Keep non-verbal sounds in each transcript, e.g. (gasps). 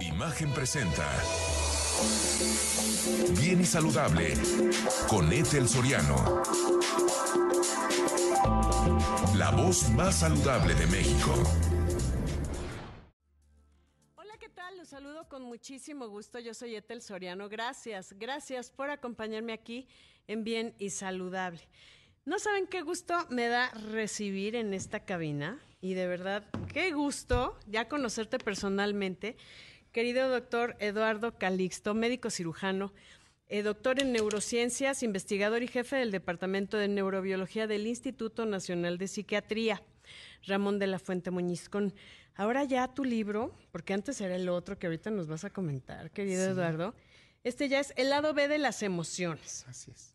Imagen presenta. Bien y saludable con Ethel Soriano. La voz más saludable de México. Hola, ¿qué tal? Los saludo con muchísimo gusto. Yo soy Ethel Soriano. Gracias, gracias por acompañarme aquí en Bien y Saludable. No saben qué gusto me da recibir en esta cabina y de verdad, qué gusto ya conocerte personalmente, querido doctor Eduardo Calixto, médico cirujano, eh, doctor en neurociencias, investigador y jefe del Departamento de Neurobiología del Instituto Nacional de Psiquiatría, Ramón de la Fuente Muñiz, con ahora ya tu libro, porque antes era el otro que ahorita nos vas a comentar, querido Sí. Eduardo. Este ya es el lado B de las emociones. Así es.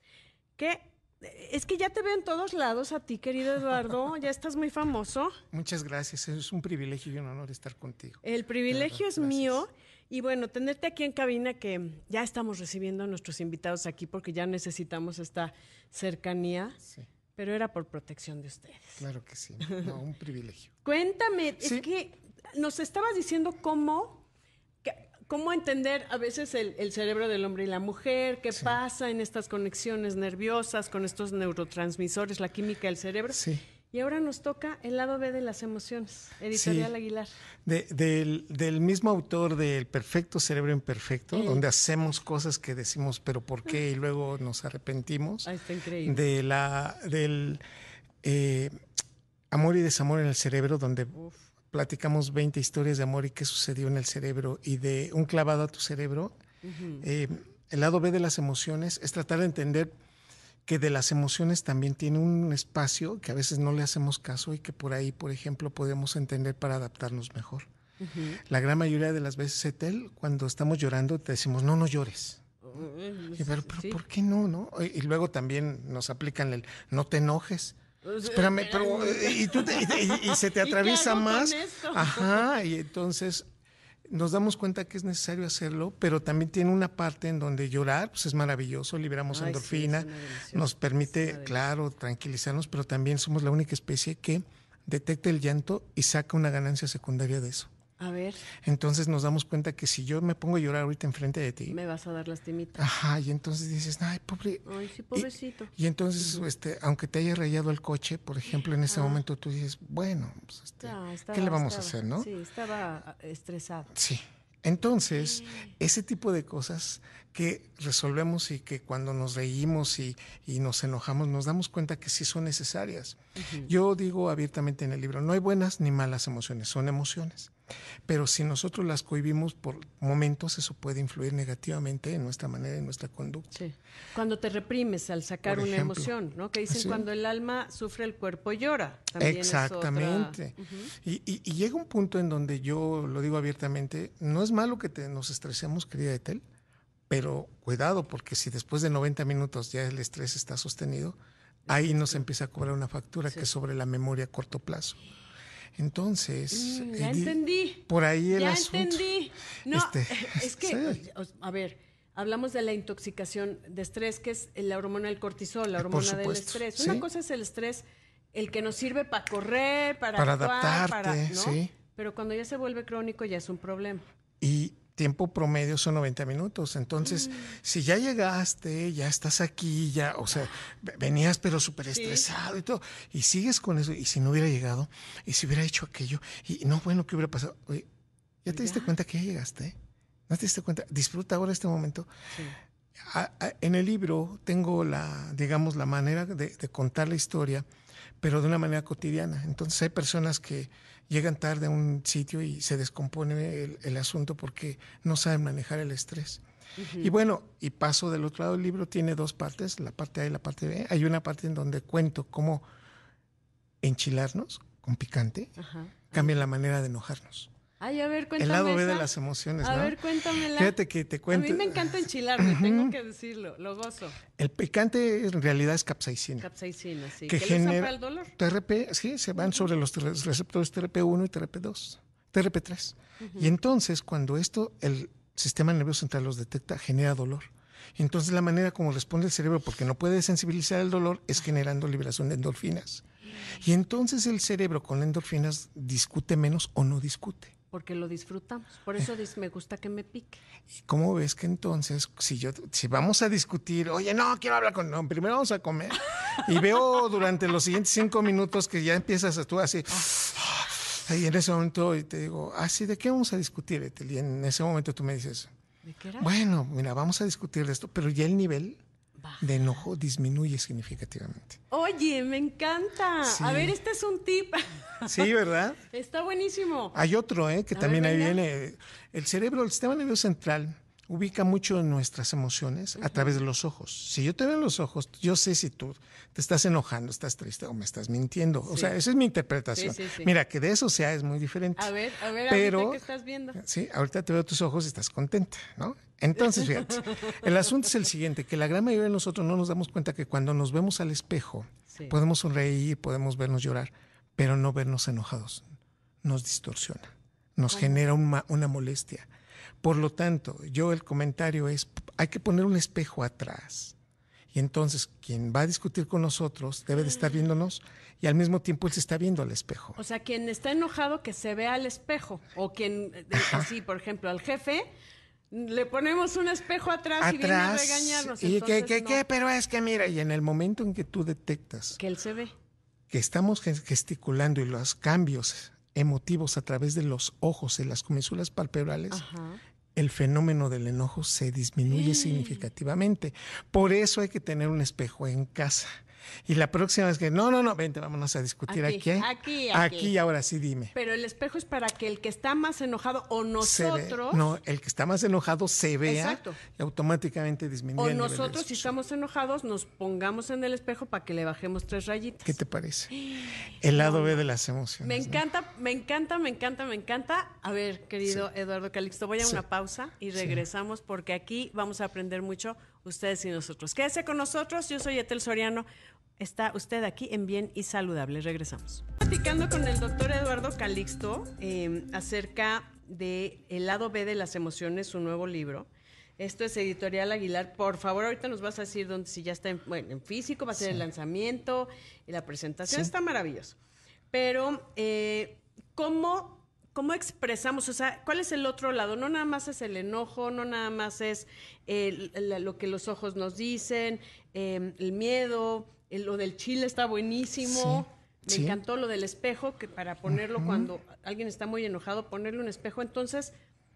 que es que ya te veo en todos lados a ti, querido Eduardo, (laughs) ya estás muy famoso. Muchas gracias. Es un privilegio y un honor estar contigo. El privilegio es Gracias. mío y bueno, tenerte aquí en cabina que ya estamos recibiendo a nuestros invitados aquí porque ya necesitamos esta cercanía, Sí, pero era por protección de ustedes. claro que sí. No, un privilegio. (laughs) Cuéntame, Sí. es que nos estabas diciendo cómo, cómo entender a veces el, el cerebro del hombre y la mujer, qué pasa en estas conexiones nerviosas con estos neurotransmisores, la química del cerebro. Sí. Y ahora nos toca el lado B de las emociones, Editorial Sí. Aguilar. De- del, del mismo autor del Perfecto Cerebro Imperfecto, donde hacemos cosas que decimos, pero ¿por qué? Y luego nos arrepentimos. Ah, está increíble. De la, del eh, Amor y Desamor en el Cerebro, donde platicamos 20 historias de amor y qué sucedió en el cerebro, y de Un clavado a tu cerebro. Eh, el lado B de las emociones es tratar de entender que de las emociones también tiene un espacio que a veces no le hacemos caso y que por ahí, por ejemplo, podemos entender para adaptarnos mejor. La gran mayoría de las veces, Etel, cuando estamos llorando, te decimos, no, no llores. Y, pero, pero Sí. ¿por qué no, no? Y luego también nos aplican el, no te enojes. Espérame, pero eh, y, tú te- y- se te (laughs) ¿Y qué atraviesa más. Ajá, y entonces nos damos cuenta que es necesario hacerlo, pero también tiene una parte en donde llorar, pues es maravilloso, liberamos Ay, endorfina, nos permite, claro, tranquilizarnos, pero también somos la única especie que detecta el llanto y saca una ganancia secundaria de eso. A ver, Entonces nos damos cuenta que si yo me pongo a llorar ahorita enfrente de ti, me vas a dar lastimita. ajá, y entonces dices, ay, pobre, Ay, sí, pobrecito. y entonces, este, aunque te haya rayado el coche, por ejemplo, en ese momento tú dices, bueno, pues, este, Ah, ¿qué le vamos a hacer, no? Sí, estaba ah, estresado. Sí. Entonces, ese tipo de cosas que resolvemos y que cuando nos reímos y, y nos enojamos, nos damos cuenta que sí son necesarias. Yo digo abiertamente en el libro, no hay buenas ni malas emociones, son emociones. Pero si nosotros las cohibimos por momentos, eso puede influir negativamente en nuestra manera y en nuestra conducta. Sí. Cuando te reprimes al sacar Por una ejemplo. emoción, ¿no? Que dicen Sí. cuando el alma sufre, el cuerpo llora. También es otra- Exactamente. y, y- y llega un punto en donde yo lo digo abiertamente, no es malo que te, nos estresemos, querida Etel, pero cuidado, porque si después de 90 minutos ya el estrés está sostenido, ahí nos empieza a cobrar una factura que es sobre la memoria a corto plazo. Entonces, Mm, eh, ya entendí. por ahí el ya asunto. entendí. No, Este, (laughs) es que, sí. a ver, hablamos de la intoxicación de estrés, que es la hormona del cortisol, la hormona del estrés. sí. Una cosa es el estrés, el que nos sirve para correr, para, Para actuar, adaptarte, para, ¿no? sí. Pero cuando ya se vuelve crónico ya es un problema. Y tiempo promedio son 90 minutos. Entonces, si ya llegaste, ya estás aquí, ya, o sea, ve- venías pero súper estresado y todo, y sigues con eso, y si no hubiera llegado, y si hubiera hecho aquello, y no, bueno, ¿qué hubiera pasado? Oye, ¿ya te diste cuenta que ya llegaste? ¿No te diste cuenta? Disfruta ahora este momento. A- a- en el libro tengo la, digamos, la manera de, de contar la historia, pero de una manera cotidiana. Entonces hay personas que llegan tarde a un sitio y se descompone el, el asunto porque no saben manejar el estrés. Y bueno, y paso del otro lado del libro, tiene dos partes, la parte A y la parte B. Hay una parte en donde cuento cómo enchilarnos con picante cambia la manera de enojarnos. Ay, a ver, cuéntame El lado B de las emociones, A ¿no? ver, cuéntamela. Fíjate que te cuento. A mí me encanta enchilarme, tengo que decirlo, lo gozo. El picante en realidad es capsaicina. Capsaicina, sí. que ¿Qué le usan genera para el dolor? TRP, sí, se van sobre los receptores TRP1 y TRP2, TRP3. Y entonces cuando esto el sistema nervioso central los detecta, genera dolor. Entonces la manera como responde el cerebro, porque no puede sensibilizar el dolor, es generando liberación de endorfinas. Y entonces el cerebro con endorfinas discute menos o no discute. Porque lo disfrutamos. Por eso me gusta que me pique. ¿Y cómo ves que entonces, si yo, si vamos a discutir, oye, no, quiero hablar con, no, primero vamos a comer, y veo durante los siguientes cinco minutos que ya empiezas a tú así, y en ese momento y te digo, así, ¿de qué vamos a discutir, Ethel? Y en ese momento tú me dices, ¿De qué era? bueno, mira, vamos a discutir de esto, pero ya el nivel. De enojo disminuye significativamente. Oye, me encanta. Sí. A ver, este es un tip. Sí, ¿verdad? (laughs) Está buenísimo. Hay otro, ¿eh? que A también ver, ahí venga. viene. El cerebro, el sistema nervioso central, ubica mucho nuestras emociones a través de los ojos. Si yo te veo en los ojos, yo sé si tú te estás enojando, estás triste o me estás mintiendo. O sea, esa es mi interpretación. Sí, sí, sí. Mira, que de eso sea es muy diferente. A ver, a ver, Pero- ahorita que estás viendo. Sí, ahorita te veo tus ojos y estás contenta, ¿no? Entonces, fíjate, el asunto es el siguiente, que la gran mayoría de nosotros no nos damos cuenta que cuando nos vemos al espejo, podemos sonreír, podemos vernos llorar, pero no vernos enojados. Nos distorsiona, nos genera una molestia. Por lo tanto, yo el comentario es, hay que poner un espejo atrás. Y entonces, quien va a discutir con nosotros debe de estar viéndonos y al mismo tiempo él se está viendo al espejo. O sea, quien está enojado que se vea al espejo. O quien, eh, así, por ejemplo, al jefe, le ponemos un espejo atrás, y viene a atrás. regañarnos. y que, que, no. que, pero es que mira, y en el momento en que tú detectas Que él se ve. que estamos ges- gesticulando y los cambios emotivos a través de los ojos y las comisuras palpebrales, Ajá. el fenómeno del enojo se disminuye significativamente. Por eso hay que tener un espejo en casa. Y la próxima vez que, no, no, no, vente, vámonos a discutir Aquí, aquí. aquí, aquí. Aquí, ahora sí dime. Pero el espejo es para que el que está más enojado o ve- nosotros, no, el que está más enojado se vea Exacto. y automáticamente disminuye o el nivel de nosotros si estamos enojados, nos pongamos en el espejo para que le bajemos tres rayitas. ¿Qué te parece? (gasps) El lado B de las emociones. Me ¿no? encanta, me encanta, me encanta, me encanta. A ver, querido Eduardo Calixto, voy a Sí. una pausa y regresamos porque aquí vamos a aprender mucho ustedes y nosotros. Quédese con nosotros, yo soy Etel Soriano. Está usted aquí en Bien y Saludable. Regresamos. Platicando con el doctor Eduardo Calixto eh, acerca de El lado B de las emociones, su nuevo libro. Esto es Editorial Aguilar. Por favor, ahorita nos vas a decir dónde, si ya está en, bueno, en físico, va a ser el lanzamiento y la presentación. Sí. Está maravilloso. Pero, eh, ¿cómo, ¿cómo expresamos? O sea, ¿cuál es el otro lado? No nada más es el enojo, no nada más es la- lo que los ojos nos dicen, eh, el miedo, lo del chile está buenísimo. Me Sí, encantó lo del espejo, que para ponerlo cuando alguien está muy enojado, ponerle un espejo, entonces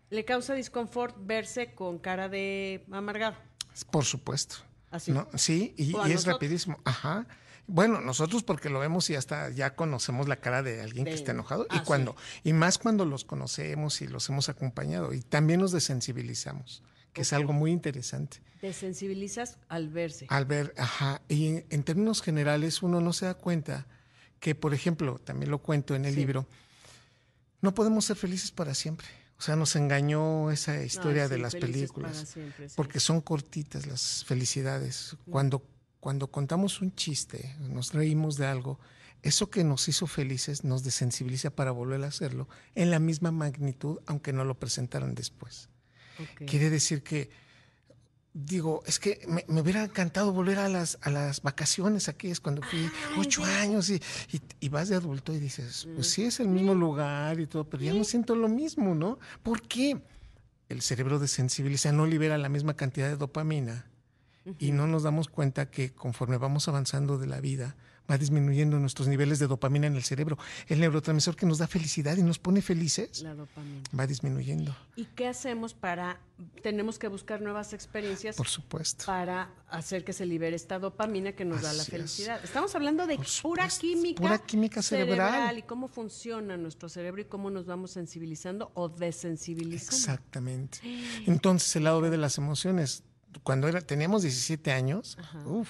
le causa disconfort verse con cara de amargado. Por supuesto. Así. ¿No? Sí, y, es nosotros. rapidísimo. Ajá. Bueno, nosotros porque lo vemos y hasta ya conocemos la cara de alguien De- que está enojado ah, y sí. cuando y más cuando los conocemos y los hemos acompañado y también nos desensibilizamos, que es algo muy interesante. Desensibilizas al verse. Al ver, ajá, y en, en términos generales uno no se da cuenta que, por ejemplo, también lo cuento en el Sí. libro, no podemos ser felices para siempre. O sea, nos engañó esa historia Ay, de las películas. siempre, sí. porque son cortitas las felicidades. Cuando, cuando contamos un chiste, nos reímos de algo, eso que nos hizo felices nos desensibiliza para volver a hacerlo en la misma magnitud, aunque no lo presentaran después. Quiere decir que, digo, es que me, me hubiera encantado volver a las, a las vacaciones. Aquí, es cuando fui ocho años y, y, y vas de adulto y dices, pues sí es el mismo lugar y todo, pero ya no siento lo mismo, ¿no? ¿Por qué? El cerebro desensibiliza, no libera la misma cantidad de dopamina y no nos damos cuenta que conforme vamos avanzando de la vida, va disminuyendo nuestros niveles de dopamina en el cerebro. El neurotransmisor que nos da felicidad y nos pone felices La dopamina. va disminuyendo, ¿Y qué hacemos para, tenemos que buscar nuevas experiencias por supuesto. para hacer que se libere esta dopamina que nos da la es. felicidad? Estamos hablando de pura química. pura química cerebral. y cómo funciona nuestro cerebro y cómo nos vamos sensibilizando o desensibilizando. Exactamente. (gasps) Entonces, el lado B de las emociones, cuando era, teníamos 17 años, uf,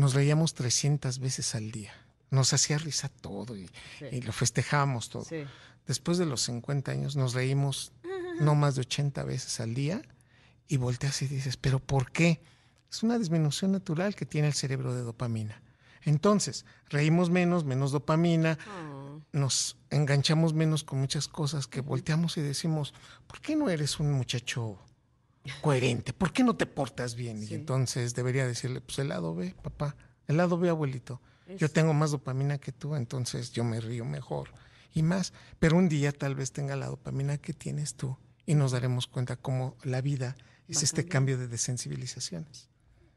nos reíamos 300 veces al día. Nos hacía risa todo y, Sí. y lo festejábamos todo. Sí. Después de los 50 años nos reímos no más de 80 veces al día y volteas y dices, ¿pero por qué? Es una disminución natural que tiene el cerebro de dopamina. Entonces, reímos menos, menos dopamina, Ah, nos enganchamos menos con muchas cosas que volteamos y decimos, ¿por qué no eres un muchacho coherente? ¿Por qué no te portas bien? Sí. Y entonces debería decirle, pues el lado B, papá, el lado B, abuelito. Yo Es- tengo más dopamina que tú, entonces yo me río mejor y más. Pero un día tal vez tenga la dopamina que tienes tú y nos daremos cuenta cómo la vida es este cambio de desensibilizaciones.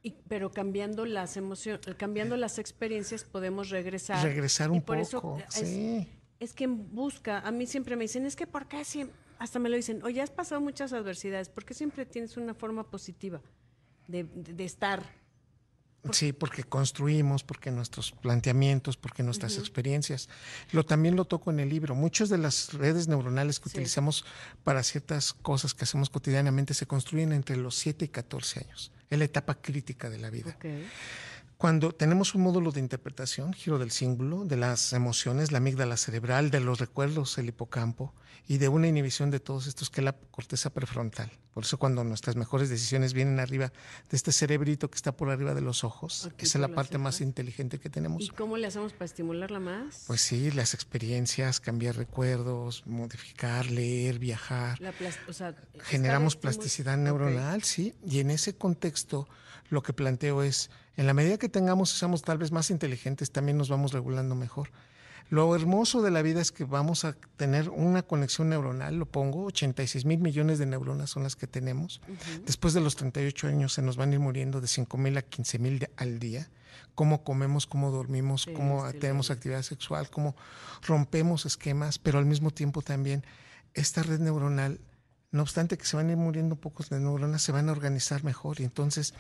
Y, pero cambiando las emociones, cambiando las experiencias podemos regresar. Regresar un poco, sí. Es, que busca, a mí siempre me dicen, es que ¿por qué siempre? Hasta me lo dicen, oye, has pasado muchas adversidades, ¿por qué siempre tienes una forma positiva de, de estar? Sí, porque construimos, porque nuestros planteamientos, porque nuestras experiencias. Lo también lo toco en el libro. Muchas de las redes neuronales que utilizamos para ciertas cosas que hacemos cotidianamente se construyen entre los 7 y 14 años. Es la etapa crítica de la vida. Cuando tenemos un módulo de interpretación, giro del símbolo, de las emociones, la amígdala cerebral, de los recuerdos, el hipocampo, y de una inhibición de todos estos que es la corteza prefrontal. Por eso cuando nuestras mejores decisiones vienen arriba de este cerebrito que está por arriba de los ojos, esa es la parte más inteligente que tenemos. ¿Y cómo le hacemos para estimularla más? Pues sí, las experiencias, cambiar recuerdos, modificar, leer, viajar. Generamos plasticidad neuronal, sí, y en ese contexto lo que planteo es, en la medida que tengamos, seamos tal vez más inteligentes, también nos vamos regulando mejor. Lo hermoso de la vida es que vamos a tener una conexión neuronal, lo pongo, 86 mil millones de neuronas son las que tenemos. Después de los 38 años se nos van a ir muriendo de 5 mil a 15 mil al día. Cómo comemos, cómo dormimos, cómo tenemos actividad sexual, cómo rompemos esquemas, pero al mismo tiempo también esta red neuronal, no obstante que se van a ir muriendo pocos de neuronas, se van a organizar mejor. Y entonces,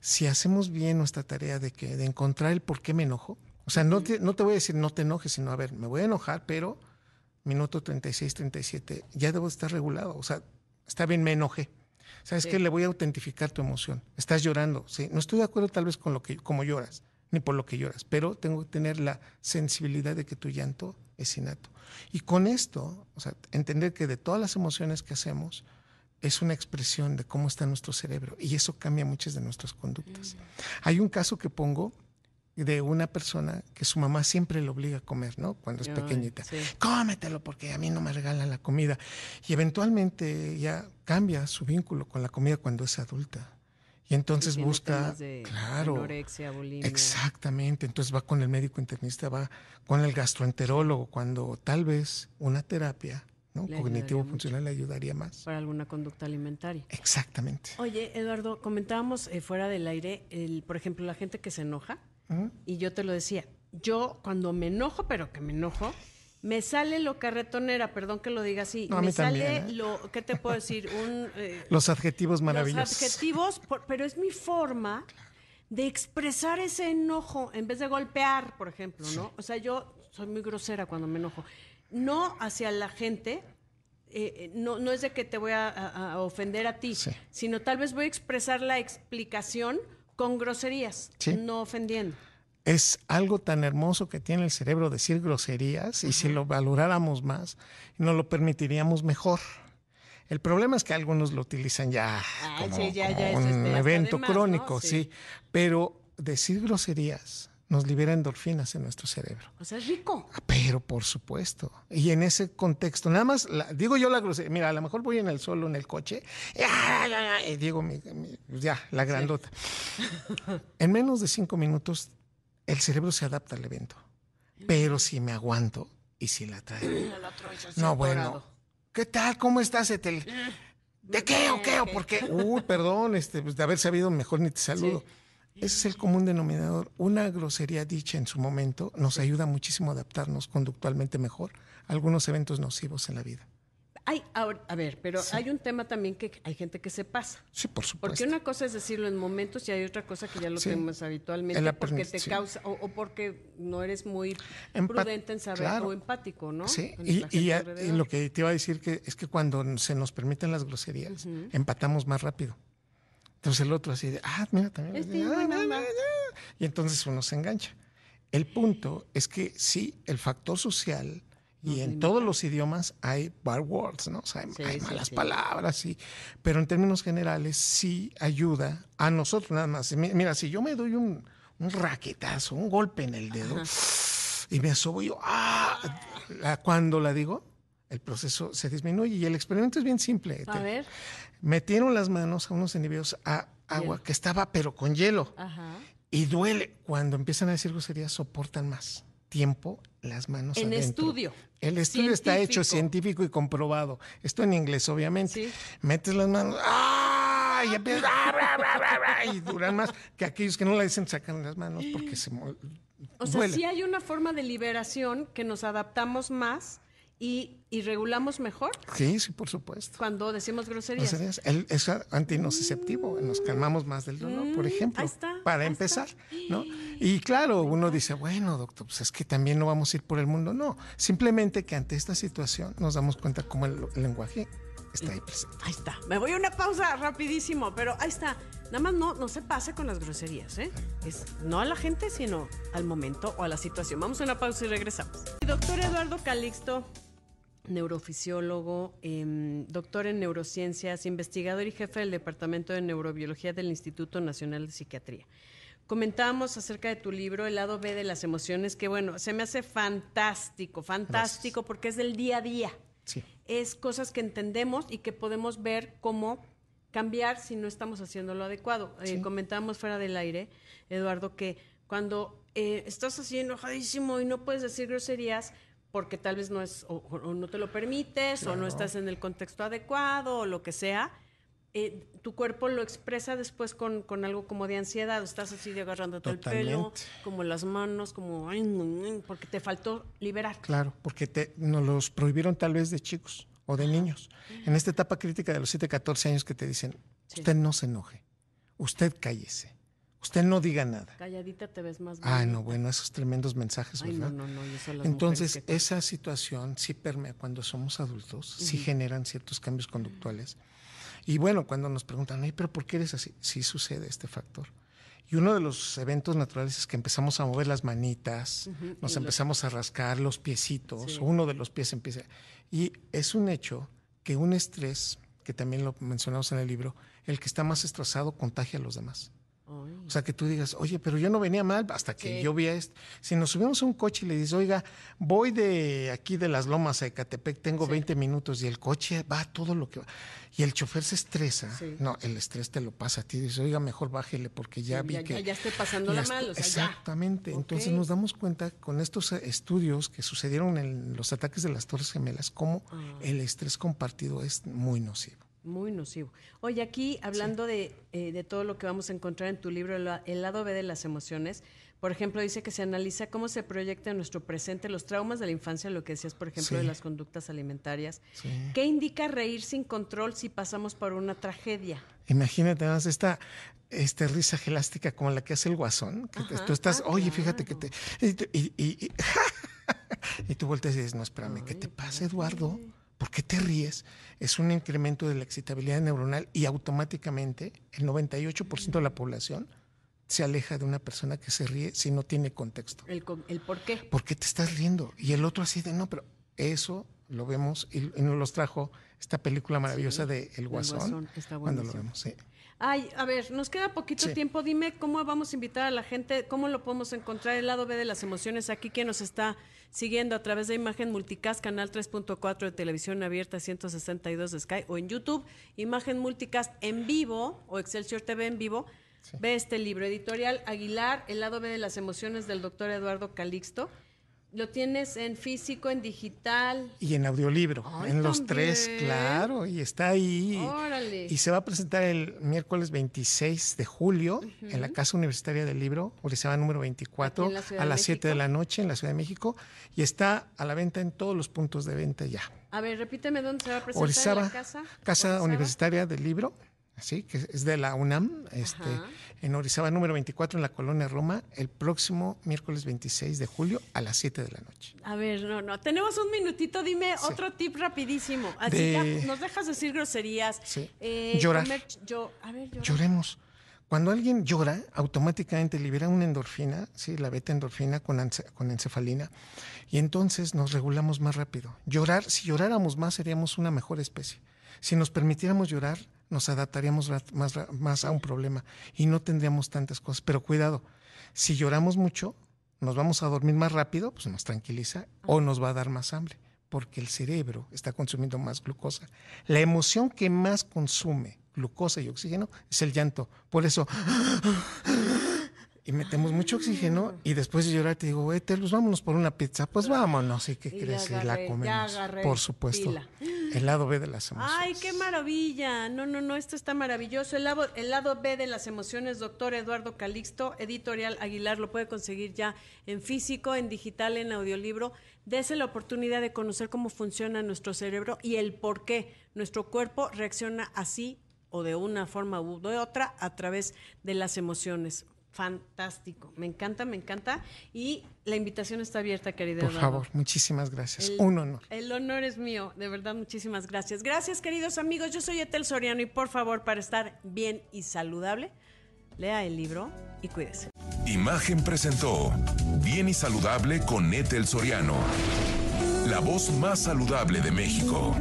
si hacemos bien nuestra tarea de, que, de encontrar el por qué me enojo, o sea, no te, no te voy a decir no te enojes, sino a ver, me voy a enojar, pero minuto 36, 37, ya debo estar regulado. O sea, está bien, me enojé. ¿Sabes qué? Le voy a autentificar tu emoción. Estás llorando, ¿sí? No estoy de acuerdo tal vez con lo que, como lloras, ni por lo que lloras, pero tengo que tener la sensibilidad de que tu llanto es innato. Y con esto, o sea, entender que de todas las emociones que hacemos, es una expresión de cómo está nuestro cerebro y eso cambia muchas de nuestras conductas. Mm. Hay un caso que pongo de una persona que su mamá siempre le obliga a comer, ¿no? Cuando es pequeñita. Cómetelo porque a mí no me regalan la comida. Y eventualmente ya cambia su vínculo con la comida cuando es adulta. Y entonces busca, claro, anorexia, bulimia. exactamente. Entonces va con el médico internista, va con el gastroenterólogo, cuando tal vez una terapia ¿no? cognitivo-funcional le ayudaría más. Para alguna conducta alimentaria. Exactamente. Oye, Eduardo, comentábamos eh, fuera del aire, el, por ejemplo, la gente que se enoja, y yo te lo decía, yo cuando me enojo, pero que me enojo, me sale lo carretonera, perdón que lo diga así, me sale ¿eh? lo, ¿qué te puedo decir? Un, (laughs) eh, los adjetivos maravillosos. Los adjetivos, pero es mi forma de expresar ese enojo en vez de golpear, por ejemplo, ¿no? O sea, yo soy muy grosera cuando me enojo. No hacia la gente, eh, no, no es de que te voy a, ofender a ti, sino tal vez voy a expresar la explicación con groserías, no ofendiendo. Es algo tan hermoso que tiene el cerebro decir groserías y si lo valoráramos más, nos lo permitiríamos mejor. El problema es que algunos lo utilizan ya como, un este, evento crónico, sí. Pero decir groserías nos libera endorfinas en nuestro cerebro. O sea, es rico. Ah, pero por supuesto. Y en ese contexto, nada más, digo yo la grosería, mira, a lo mejor voy en el solo en el coche, y digo, ya, la grandota. en menos de cinco minutos, el cerebro se adapta al evento. Pero si me aguanto y si la traigo. no, bueno. ¿Qué tal? ¿Cómo estás, Etel? ¿De qué o qué o por qué? Uy, perdón, este, pues, de haber sabido mejor ni te saludo. Ese es el común denominador. Una grosería dicha en su momento nos ayuda muchísimo a adaptarnos conductualmente mejor a algunos eventos nocivos en la vida. Hay, a ver, pero hay un tema también que hay gente que se pasa. Sí, por supuesto. Porque una cosa es decirlo en momentos y hay otra cosa que ya lo tenemos habitualmente porque te causa o, porque no eres muy prudente en saber o empático, ¿no? Sí, y, lo que te iba a decir que es que cuando se nos permiten las groserías, empatamos más rápido. Entonces el otro así de, ah, mira, también. Este, y entonces uno se engancha. El punto es que sí, el factor social, y en todos los idiomas hay bad words, ¿no? O sea, hay, malas palabras, sí. Pero en términos generales sí ayuda a nosotros nada más. Mira, si yo me doy un, un raquetazo, un golpe en el dedo, y me asobo yo, ah, cuando la digo, el proceso se disminuye. Y el experimento es bien simple. A ver metieron las manos a unos individuos a agua que estaba pero con hielo. Y duele. Cuando empiezan a decir groserías, soportan más. tiempo las manos En adentro. estudio. El estudio está hecho Científico. y comprobado. Esto en inglés, obviamente. Sí. Metes las manos, ¡ah! Y empiezas, ¡ah, y duran más que aquellos que no la dicen sacan las manos porque se O sea, duele. sí hay una forma de liberación que nos adaptamos más y, y regulamos mejor Sí, sí, por supuesto. cuando decimos groserías. es, el- es antinociceptivo, nos calmamos más del dolor, por ejemplo, Mm, ahí está, para ahí empezar, está. ¿no? Y claro, uno dice, bueno, doctor, pues es que también no vamos a ir por el mundo. No, simplemente que ante esta situación nos damos cuenta cómo el, el lenguaje está ahí presente. Ahí está. Me voy a una pausa rapidísimo, pero ahí está. Nada más no, no se pase con las groserías, ¿eh? Es no a la gente, sino al momento o a la situación. Vamos a una pausa y regresamos. Doctor Eduardo Calixto, neurofisiólogo, em, doctor en neurociencias, investigador y jefe del Departamento de Neurobiología del Instituto Nacional de Psiquiatría. Comentábamos acerca de tu libro, El lado B de las emociones, que bueno, se me hace fantástico, fantástico, porque es del día a día Sí, es cosas que entendemos y que podemos ver cómo cambiar si no estamos haciendo lo adecuado. Eh, comentábamos fuera del aire, Eduardo, que cuando eh, estás así enojadísimo y no puedes decir groserías porque tal vez no es o, o no te lo permites o no estás en el contexto adecuado o lo que sea, eh, tu cuerpo lo expresa después con, con algo como de ansiedad. Estás así de agarrándote el pelo, como las manos, como ay, porque te faltó liberar. claro, porque te, nos los prohibieron tal vez de chicos o de niños. En esta etapa crítica de los 7, 14 años que te dicen, Sí. usted no se enoje, usted cállese, usted no diga nada. Calladita te ves más Ah, no, bueno, esos tremendos mensajes, Ay, ¿verdad? no, no, no, las Entonces, que- esa situación sí permea cuando somos adultos, sí generan ciertos cambios conductuales. Y bueno, cuando nos preguntan, "Ay, pero ¿por qué eres así? Sí sucede este factor. Y uno de los eventos naturales es que empezamos a mover las manitas, nos empezamos a rascar los piecitos, Sí. uno de los pies empieza. Y es un hecho que un estrés, que también lo mencionamos en el libro, el que está más estresado contagia a los demás. O sea, que tú digas, oye, pero yo no venía mal hasta que Sí. yo vi esto. Si nos subimos a un coche y le dices, oiga, voy de aquí de las lomas a Ecatepec, tengo 20 minutos y el coche va todo lo que va. Y el chofer se estresa. Sí. No, el estrés te lo pasa a ti. Dices, oiga, mejor bájele porque ya Sí, vi ya- que. ya- ya estoy pasándola ya mal, o sea, ya. Exactamente. Entonces nos damos cuenta con estos estudios que sucedieron en los ataques de las Torres Gemelas, cómo Ah. el estrés compartido es muy nocivo. Muy nocivo. Oye, aquí hablando de, eh, de todo lo que vamos a encontrar en tu libro, El, la- El lado B de las emociones, por ejemplo, dice que se analiza cómo se proyecta en nuestro presente los traumas de la infancia, lo que decías, por ejemplo, de las conductas alimentarias. Sí. ¿Qué indica reír sin control si pasamos por una tragedia? Imagínate más esta, esta risa gelástica como la que hace el guasón. Que te- tú estás, Ah, oye, fíjate que te. Y, tú- y, y- y- (laughs) y tú volteas y dices, no, espérame, ¿qué te pasa, Eduardo? ¿Por qué te ríes? Es un incremento de la excitabilidad neuronal y automáticamente el 98% de la población se aleja de una persona que se ríe si no tiene contexto. El, el por qué. ¿Por qué te estás riendo? Y el otro así de, no, pero eso lo vemos y, y nos los trajo esta película maravillosa de El Guasón. Guasón, está cuando lo vemos, sí. Ay, a ver, nos queda poquito Sí. tiempo. Dime cómo vamos a invitar a la gente, cómo lo podemos encontrar el lado B de las emociones aquí que nos está siguiendo a través de Imagen Multicast, canal 3.4 de televisión abierta 162 de Sky o en YouTube, Imagen Multicast en vivo o Excelsior TV en vivo. Ve este libro, editorial Aguilar, El lado B de las emociones del doctor Eduardo Calixto. Lo tienes en físico, en digital. Y en audiolibro, Ay, en los tres, claro, y está ahí. Órale. Y se va a presentar el miércoles 26 de julio en la Casa Universitaria del Libro, Orizaba número 24, Aquí en la Ciudad a las 7 de la noche en la Ciudad de México, y está a la venta en todos los puntos de venta ya. A ver, repíteme dónde se va a presentar en Orizaba, la casa. Casa Orizaba. Universitaria del Libro, así que es de la UNAM, este, Ajá. en Orizaba número 24 en la colonia Roma, el próximo miércoles 26 de julio a las 7 de la noche. A ver, no, no. Tenemos un minutito. Dime otro tip rapidísimo. Así De- ya nos dejas decir groserías. Sí. Eh, Llorar. comer yo, a ver, llorar. Lloremos. Cuando alguien llora, automáticamente libera una endorfina, ¿sí? la beta endorfina con, con encefalina, y entonces nos regulamos más rápido. Llorar, si lloráramos más, seríamos una mejor especie. Si nos permitiéramos llorar, nos adaptaríamos más a un problema y no tendríamos tantas cosas. Pero cuidado, si lloramos mucho, nos vamos a dormir más rápido, pues nos tranquiliza, o nos va a dar más hambre, porque el cerebro está consumiendo más glucosa. La emoción que más consume glucosa y oxígeno es el llanto. Por eso y metemos mucho oxígeno y después de llorar te digo, pues vámonos por una pizza. Pues vámonos, ¿y qué Y crees? ya Y la agarré, comemos. agarré Por supuesto. pila. El lado B de las emociones. Ay, qué maravilla. No, no, no, esto está maravilloso. El lado, el lado B de las emociones, doctor Eduardo Calixto, editorial Aguilar, lo puede conseguir ya en físico, en digital, en audiolibro. Dese la oportunidad de conocer cómo funciona nuestro cerebro y el por qué nuestro cuerpo reacciona así o de una forma u de otra a través de las emociones. Fantástico. Me encanta, me encanta. Y la invitación está abierta, querido Por Eduardo. favor, muchísimas gracias. El- Un honor. El honor es mío, de verdad, muchísimas gracias. Gracias, queridos amigos. Yo soy Etel Soriano y por favor, para estar bien y saludable, lea el libro y cuídese. Imagen presentó Bien y Saludable con Ethel Soriano. La voz más saludable de México.